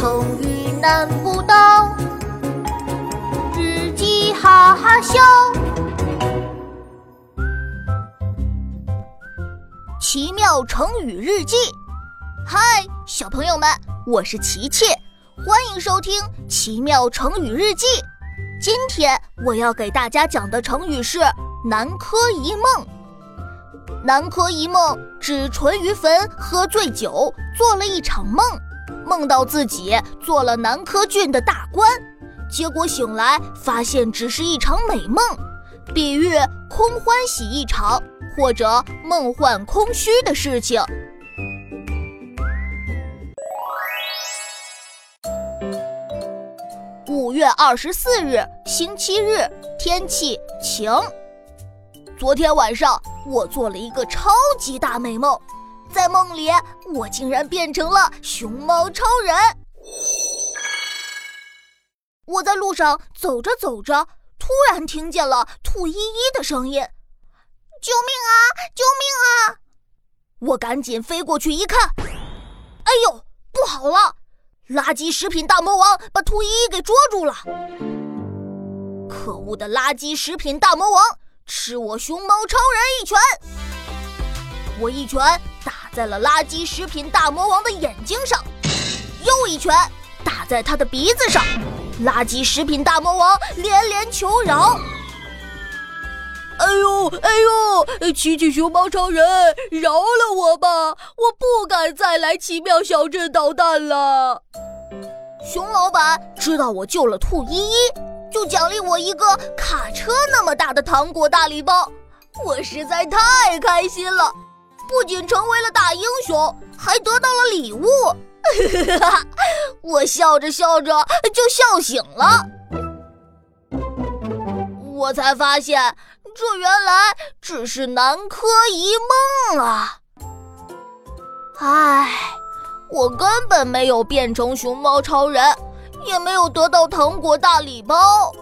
成语难不倒，日记哈哈笑。奇妙成语日记，嗨，小朋友们，我是琪琪，欢迎收听《奇妙成语日记》。今天我要给大家讲的成语是“南柯一梦”。南柯一梦指淳于棼喝醉酒，做了一场梦，梦到自己做了南柯郡的大官，结果醒来发现只是一场美梦，比喻空欢喜一场或者梦幻空虚的事情。五月二十四日，星期日，天气晴。昨天晚上我做了一个超级大美梦，在梦里我竟然变成了熊猫超人。我在路上走着走着，突然听见了兔依依的声音：“救命啊！救命啊！”我赶紧飞过去一看，哎呦，不好了！垃圾食品大魔王把兔依依给捉住了！可恶的垃圾食品大魔王，吃我熊猫超人一拳！我一拳打在了垃圾食品大魔王的眼睛上，又一拳打在他的鼻子上。垃圾食品大魔王连连求饶：“哎呦，哎呦，奇奇熊猫超人，饶了我吧！我不敢再来奇妙小镇捣蛋了。”熊老板知道我救了兔依依，就奖励我一个卡车那么大的糖果大礼包，我实在太开心了，不仅成为了大英雄，还得到了礼物。我笑着笑着就笑醒了，我才发现这原来只是南柯一梦啊！唉，我根本没有变成熊猫超人，也没有得到糖果大礼包。